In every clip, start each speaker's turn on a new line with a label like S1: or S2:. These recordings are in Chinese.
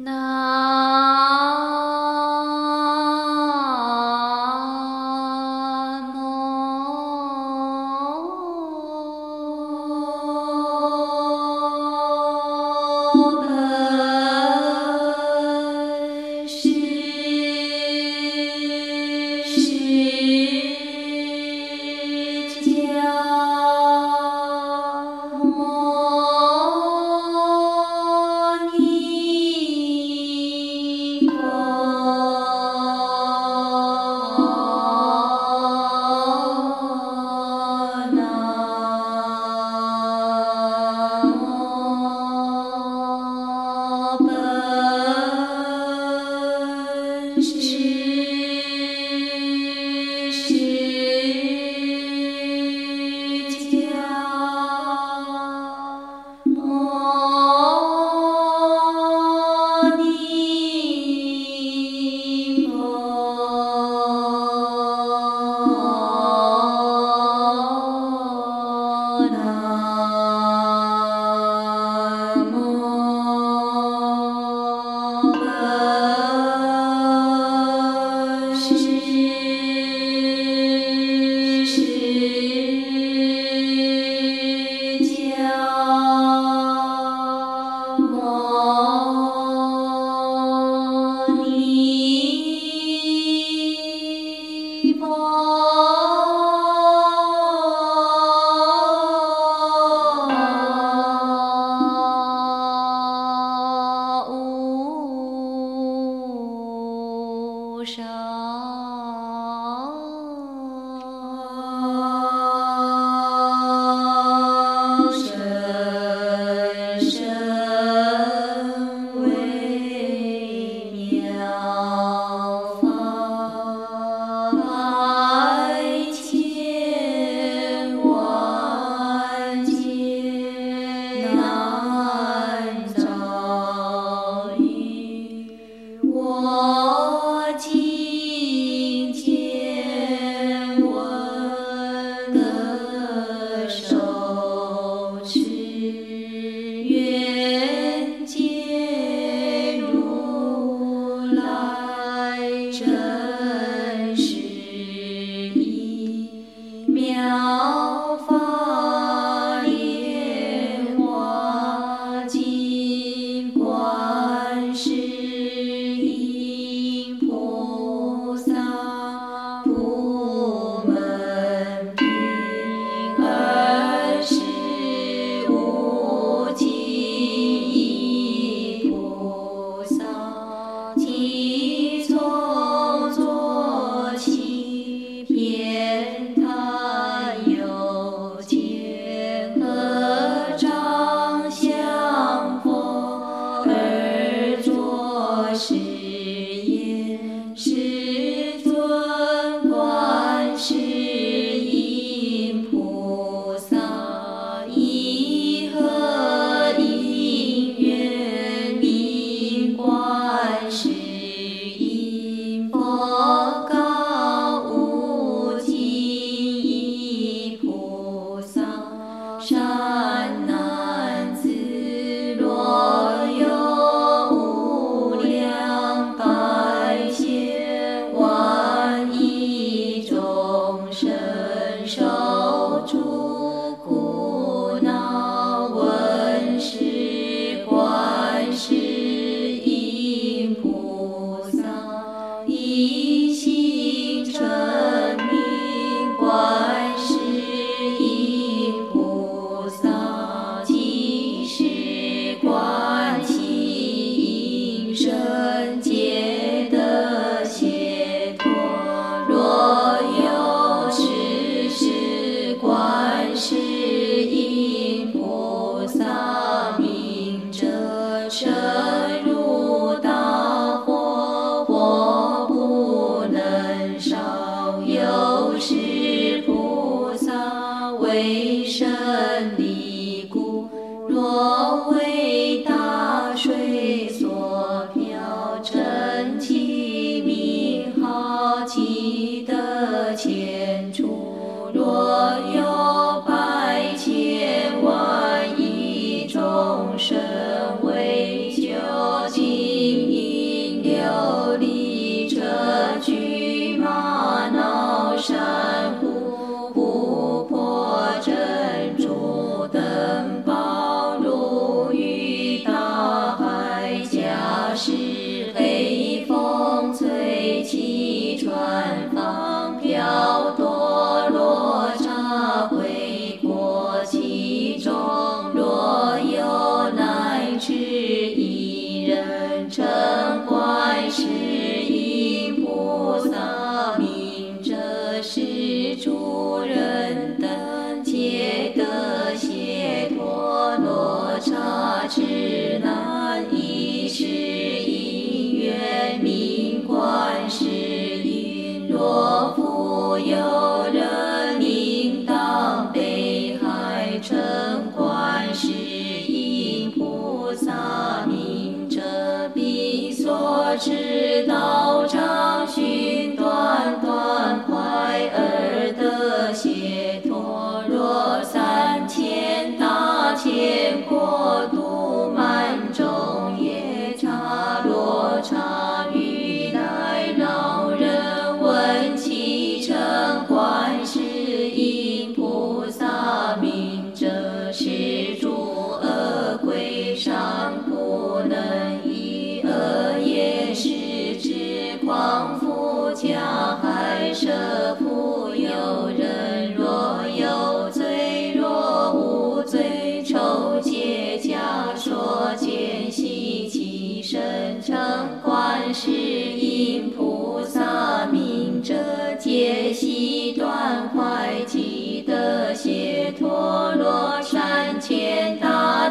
S1: 那只能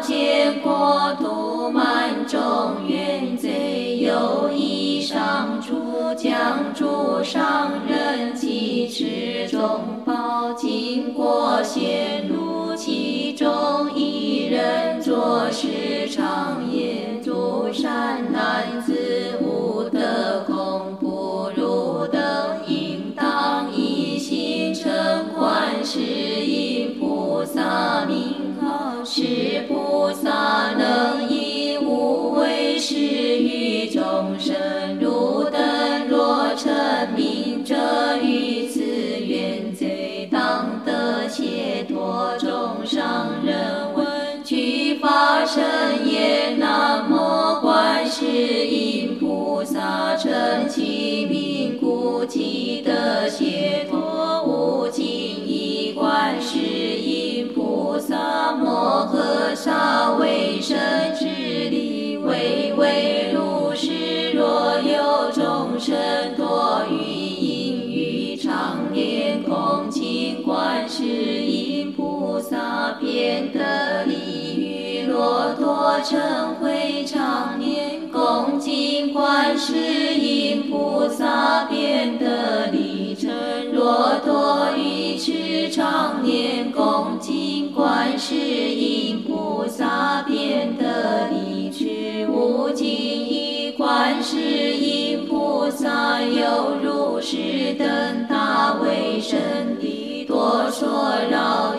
S1: 千大千国度满众愿贼有以上主将诸上人及持众宝经过显露其中一人作是具法身言：南无观世音菩萨，称其名故，即得解脱。无尽意观世音菩萨摩诃萨为身之力，唯唯如是。若有众生多于因于常念恭敬观世音菩萨，便得成会常念恭敬观世音菩萨，便得利成。若多于持常念恭敬观世音菩萨，便得利持无尽意观世音菩萨，有如是等大为神力，多说饶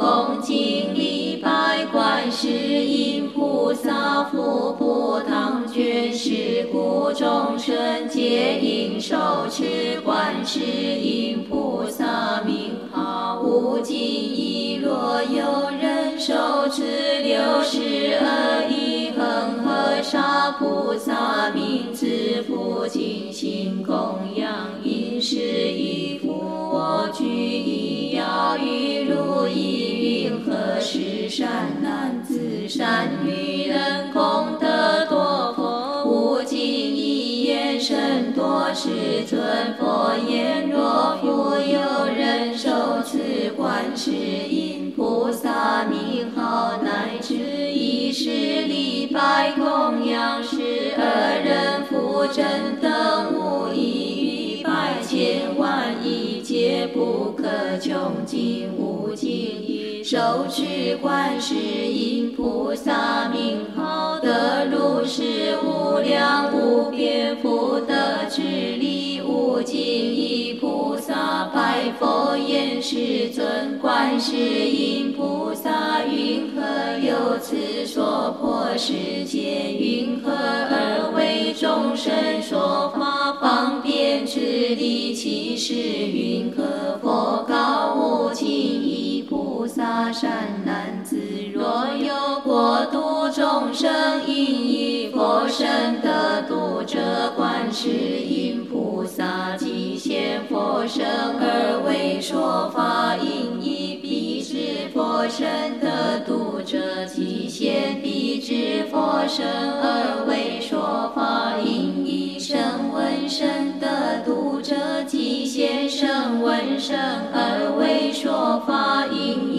S1: 恭敬礼拜观世音菩萨，福不当觉，是故众生皆应受持观世音菩萨名号。无尽意，若有人受持六十二亿恒河沙菩萨名，自负尽心供养，因是以复我具以要与如善男子善女人功德多佛无尽意愿甚多世尊佛言：若复有人受持观世音菩萨名号，乃至一世礼拜供养十二人复真等无一于百千万亿劫不可穷尽手，持观世音菩萨名号，得如是无量无边福德之力，无尽意菩萨拜佛言：世尊，观世音菩萨云何有此说破世界？云何而为众生说法方便之力？其是云何佛告无尽意大善男子，若有过度众生因以佛身得度者，观世音菩萨即现佛身而为说法；因以彼之佛身得度者，即现彼之佛身而为说法；因以声闻身得度者，即现声闻身而为说法；因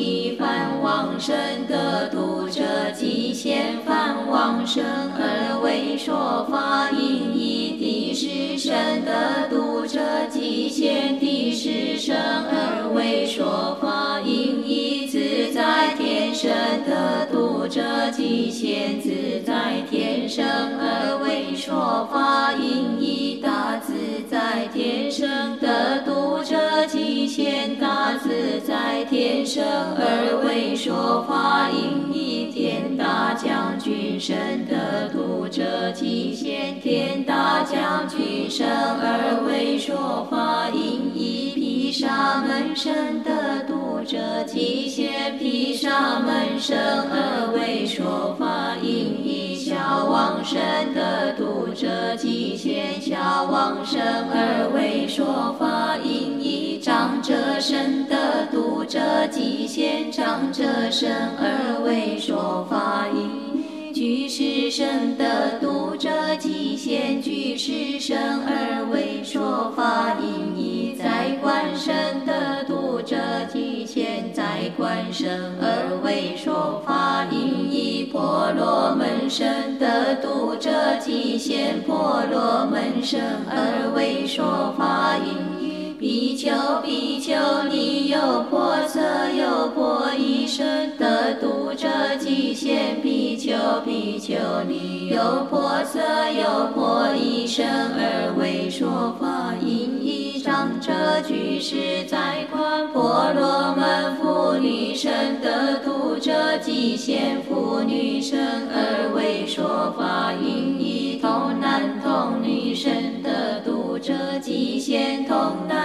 S1: 圣的读者即现梵往生而为说法，因地是圣的读者即现地是圣。现大自在天身而为说法；因以天大将军身得度者，即现天大将军身而为说法；因以毗沙门身得度者，即现毗沙门身而为说法；因以小王身得度者，即现小王身而为说法；因长者身得度者，即现长者身而为说法；因居士身得度者，即现居士身而为说法；因以在观身得度者，即现在观身而为说法；因以婆罗门身得度者，即现婆罗门身而为说法；因以比丘、比丘尼有婆舍、有婆夷身得度者，即现比丘、比丘尼有婆舍、有婆夷身而为说法；因以长者居士在观婆罗门妇女身得度者，即现妇女身而为说法；因以童男童女身得度者，即现童男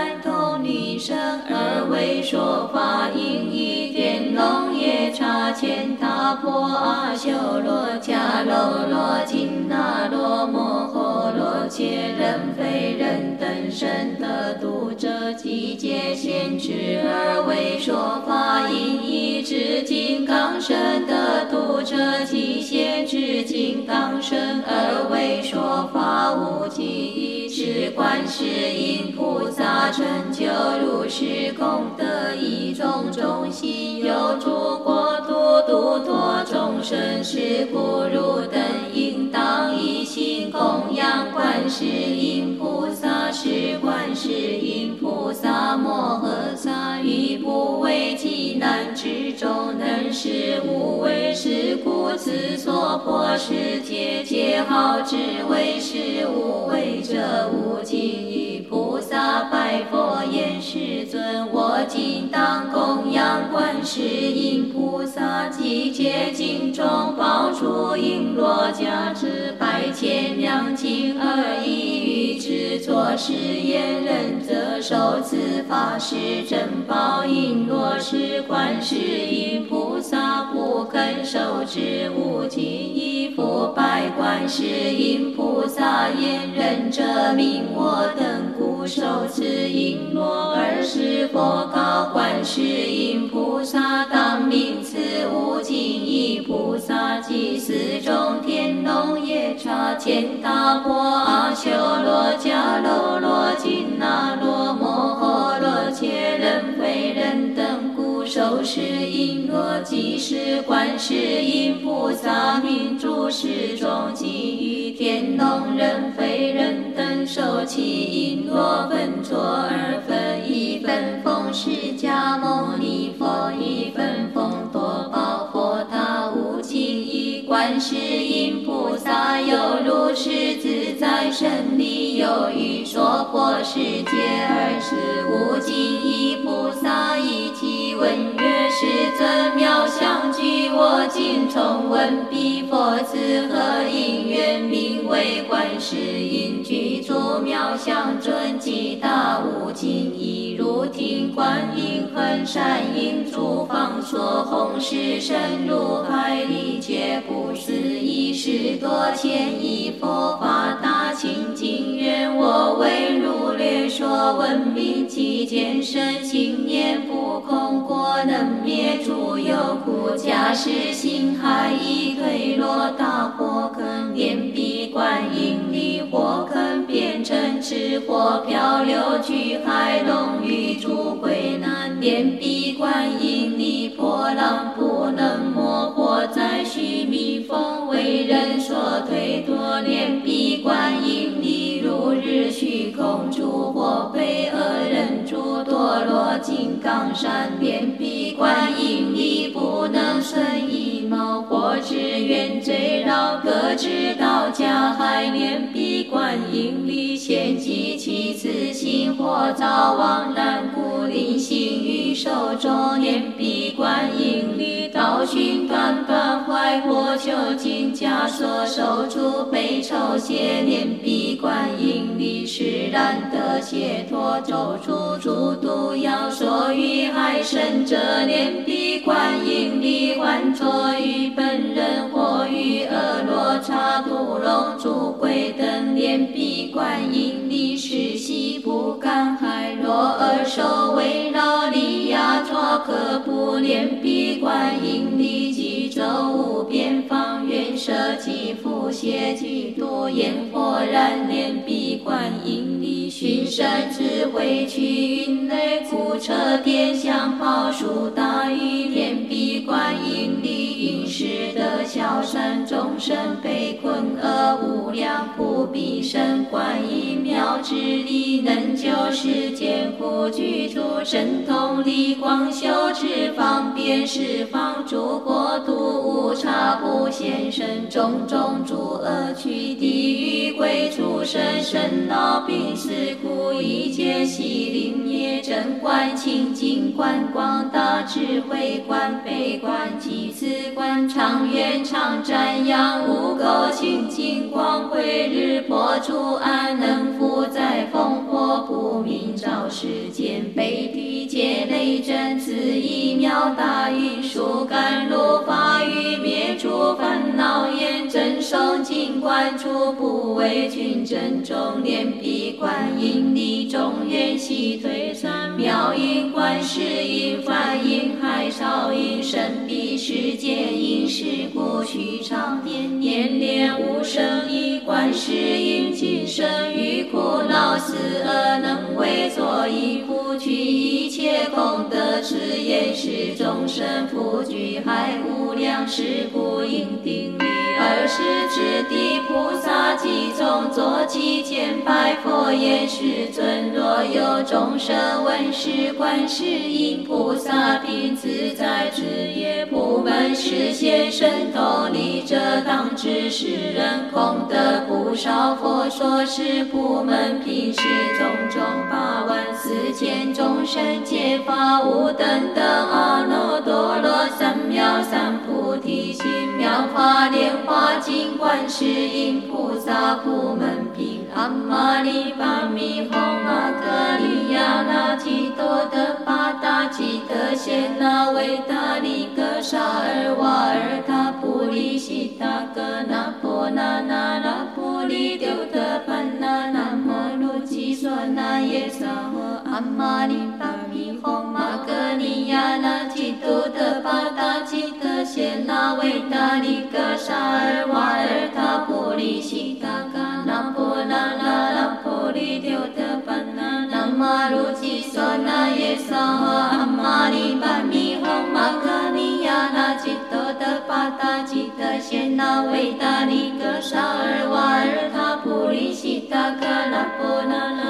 S1: 说法；因以天龙夜叉乾闼婆阿修罗迦楼罗紧那罗摩诃罗伽人非人等身得度者，即皆现之而为说法；因以至金刚身得度者，即现至金刚身而为说法。无尽观世音菩萨成就如是功德，以种种心有诸佛多众生，是故汝等应当一心供养观世音菩萨，是观世音菩萨摩诃萨，于不为其难之中能使无为，是故此所破世界皆好之为是无为者。无尽意萨拜佛言：世尊，我今当供养观世音菩萨，即皆经中宝珠璎珞加之百千两金而已。欲制作是言人，则受此法是珍宝璎珞，是观世音菩萨不肯受之。无尽意复拜观世音菩萨言：人者名我等故受此璎珞，而是佛告观世音菩萨：当名此无尽意菩萨，即四种天龙夜叉乾闼婆阿修罗迦楼罗紧那罗。摩受是璎珞，即是观世音菩萨名诸世中即于天龙人非人等受其璎珞，分作二分，一分奉释迦牟尼佛，一分奉多宝佛塔。无尽意观世音菩萨有如是自在身力，有余说破世界而是无尽意菩萨以偈问曰：世尊妙相具，我今重闻彼佛子何因缘名为观世音具足妙相尊，即大无尽意。如听观音恒善音诸方说弘誓深入海里，皆不思议事多千亿佛法大清净愿我为如略说闻名其见身心念不空过能灭诸有苦假使心海已退落大火坑念彼观音离火坑变成赤火漂流去海龙与诸鬼难念彼观音离波浪不能没火灾须弥风人所推脱念彼观音力如日虚空诸火被恶人诸堕落金刚山念彼观音力不能顺一毛或只愿罪饶各知道家海念彼观音力现及其次心或早亡难故灵性于手中念彼观音离道寻断断坏火求尽枷锁守住悲愁邪念彼观音力释然得解脱咒出诸毒药所欲害生者念彼观音离还作于本人或于恶罗刹毒龙诸鬼等念彼观音力是悉不干海若而受围绕可不念彼观音力即周无边方圆舍己复邪嫉妒焰火燃念彼观音。群山智慧去云雷苦彻天香宝树大雨念彼观音力应时得小山众生被困厄无量苦彼生观音妙智力能救世间苦具足神通力光修持方便十方诸国度无差不现身种种诸恶趣地狱鬼畜生生老病死苦一切悉灵业真观清净观广大智慧观悲观济慈观长远常瞻仰无垢清净光辉日破诸安能复在烽火不明照世间悲地界雷震此一妙大运树甘露法雨灭诸烦恼厌真受尽观处不为君真中念彼观音离众愿悉退散妙音观世音梵音海潮音神彼世界音是故须常念念念无生一观世音今生于苦恼死而能为作一护去一切功德持言是众生普具海无量是故应定力二十之地菩萨集中作其前拜佛言世尊若有众生闻是观世音菩萨并自在之业不门实现神通力者当知是人功德不少佛说是不门品是种种八万四千众生皆发无等等阿耨多罗三藐三菩提心妙法莲华经观世音菩萨普门品阿玛尼巴咪吽阿格利亚那提多德巴达吉德贤那维达利格沙尔瓦尔塔普利悉达格那婆那那那婆利丢德班那那摩卢基索那耶萨诃阿玛尼巴吽阿格利亚那提多德巴达吉德贤那维达利格沙尔瓦尔塔普利悉达格那婆那那那婆利丢德班那那摩卢基索那耶萨诃阿玛尼巴咪吽阿格利亚那提多德巴达吉德贤那维达利格沙尔瓦尔塔普利悉达格那婆那那